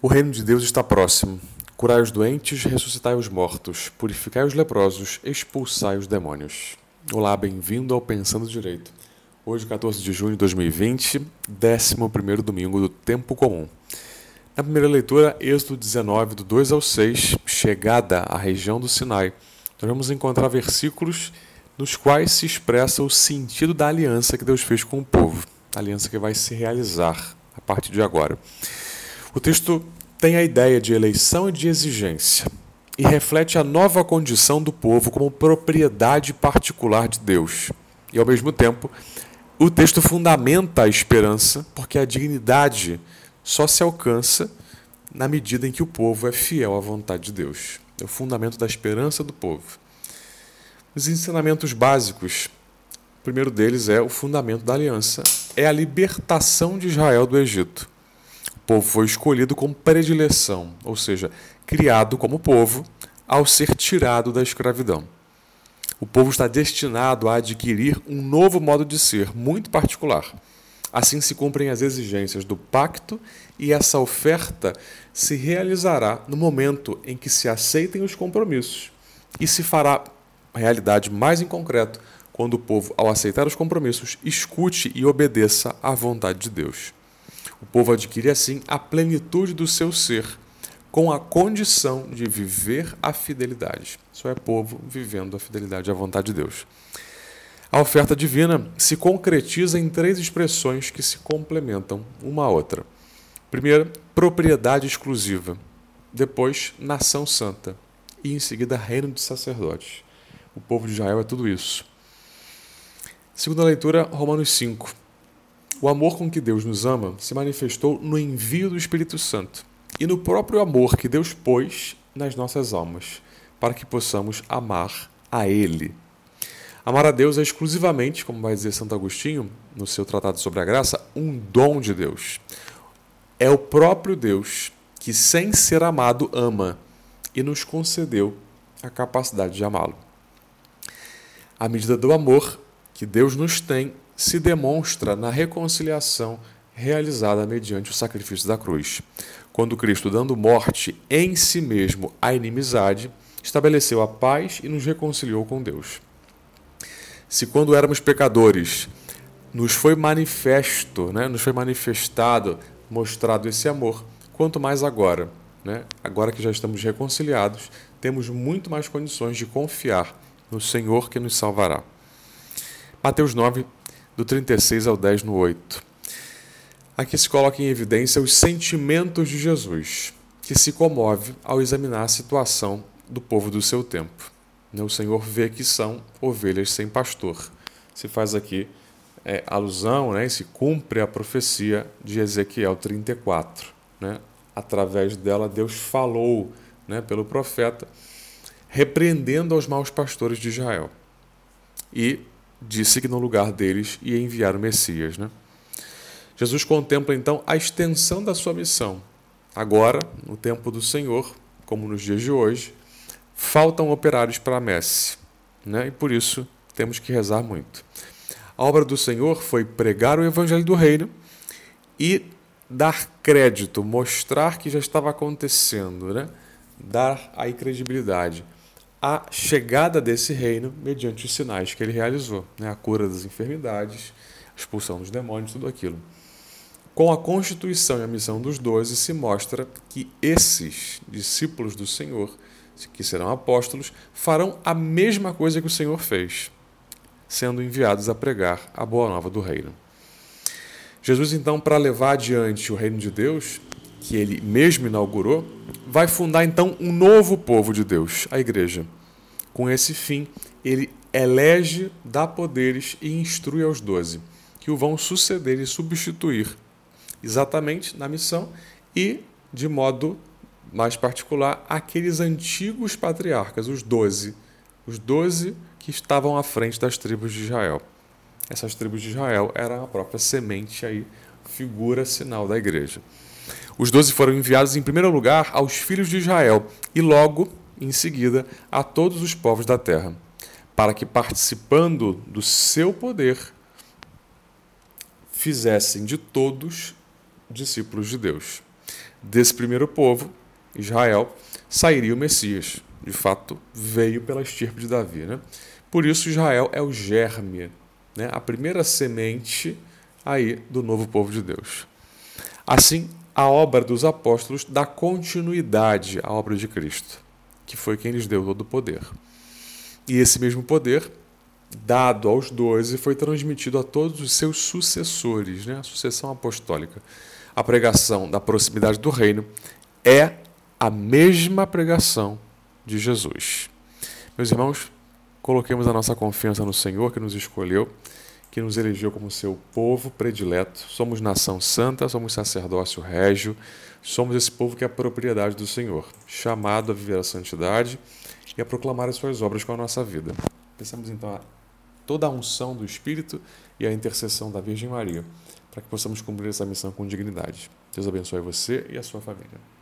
O reino de Deus está próximo. Curai os doentes, ressuscitai os mortos, purificai os leprosos, expulsai os demônios. Olá, bem-vindo ao Pensando Direito. Hoje, 14 de junho de 2020, 11 domingo do Tempo Comum. Na primeira leitura, Êxodo 19, do 2 ao 6, chegada à região do Sinai, nós vamos encontrar versículos nos quais se expressa o sentido da aliança que Deus fez com o povo, a aliança que vai se realizar a partir de agora. O texto tem a ideia de eleição e de exigência e reflete a nova condição do povo como propriedade particular de Deus. E, ao mesmo tempo, o texto fundamenta a esperança, porque a dignidade só se alcança na medida em que o povo é fiel à vontade de Deus. É o fundamento da esperança do povo. Os ensinamentos básicos, o primeiro deles é o fundamento da aliança, é a libertação de Israel do Egito povo foi escolhido com predileção, ou seja, criado como povo ao ser tirado da escravidão. O povo está destinado a adquirir um novo modo de ser, muito particular. Assim se cumprem as exigências do pacto e essa oferta se realizará no momento em que se aceitem os compromissos e se fará realidade mais em concreto quando o povo, ao aceitar os compromissos, escute e obedeça à vontade de Deus. O povo adquire assim a plenitude do seu ser, com a condição de viver a fidelidade. Isso é povo vivendo a fidelidade à vontade de Deus. A oferta divina se concretiza em três expressões que se complementam uma à outra. Primeiro, propriedade exclusiva. Depois, nação santa. E em seguida, reino de sacerdotes. O povo de Israel é tudo isso. Segunda leitura, Romanos 5. O amor com que Deus nos ama se manifestou no envio do Espírito Santo e no próprio amor que Deus pôs nas nossas almas, para que possamos amar a Ele. Amar a Deus é exclusivamente, como vai dizer Santo Agostinho no seu Tratado sobre a Graça, um dom de Deus. É o próprio Deus que, sem ser amado, ama e nos concedeu a capacidade de amá-lo. A medida do amor que Deus nos tem se demonstra na reconciliação realizada mediante o sacrifício da cruz, quando Cristo, dando morte em si mesmo à inimizade, estabeleceu a paz e nos reconciliou com Deus. Se quando éramos pecadores nos foi manifesto, né, nos foi manifestado, mostrado esse amor, quanto mais agora, né, agora que já estamos reconciliados, temos muito mais condições de confiar no Senhor que nos salvará. Mateus 9, do 36 ao 10 no 8. Aqui se coloca em evidência os sentimentos de Jesus, que se comove ao examinar a situação do povo do seu tempo. Né, o Senhor vê que são ovelhas sem pastor. Se faz aqui é, alusão né, se cumpre a profecia de Ezequiel 34. Né? Através dela, Deus falou né, pelo profeta, repreendendo aos maus pastores de Israel. E disse que no lugar deles ia enviar o Messias. Né? Jesus contempla então a extensão da sua missão. Agora, no tempo do Senhor, como nos dias de hoje, faltam operários para a messe, né? e por isso temos que rezar muito. A obra do Senhor foi pregar o evangelho do reino e dar crédito, mostrar que já estava acontecendo, né? dar aí credibilidade a chegada desse reino mediante os sinais que ele realizou, né? a cura das enfermidades, a expulsão dos demônios, tudo aquilo. Com a constituição e a missão dos doze, se mostra que esses discípulos do Senhor, que serão apóstolos, farão a mesma coisa que o Senhor fez, sendo enviados a pregar a boa nova do reino. Jesus, então, para levar adiante o reino de Deus, que ele mesmo inaugurou, vai fundar então um novo povo de Deus, a igreja. Com esse fim, ele elege, dá poderes e instrui aos doze, que o vão suceder e substituir, exatamente na missão e, de modo mais particular, aqueles antigos patriarcas, os doze, os doze que estavam à frente das tribos de Israel. Essas tribos de Israel eram a própria semente aí, figura sinal da igreja. Os doze foram enviados em primeiro lugar aos filhos de Israel e logo, em seguida, a todos os povos da terra, para que, participando do seu poder, fizessem de todos discípulos de Deus. desse primeiro povo, Israel, sairia o Messias. De fato, veio pela estirpe de Davi. Né? Por isso, Israel é o germe, né? a primeira semente aí do novo povo de Deus. Assim, a obra dos apóstolos dá continuidade à obra de Cristo, que foi quem lhes deu todo o poder. E esse mesmo poder, dado aos doze, foi transmitido a todos os seus sucessores, né? a sucessão apostólica. A pregação da proximidade do reino é a mesma pregação de Jesus. Meus irmãos, coloquemos a nossa confiança no Senhor que nos escolheu que nos elegeu como seu povo predileto. Somos nação santa, somos sacerdócio régio, somos esse povo que é a propriedade do Senhor, chamado a viver a santidade e a proclamar as suas obras com a nossa vida. Pensamos então a toda a unção do Espírito e a intercessão da Virgem Maria, para que possamos cumprir essa missão com dignidade. Deus abençoe você e a sua família.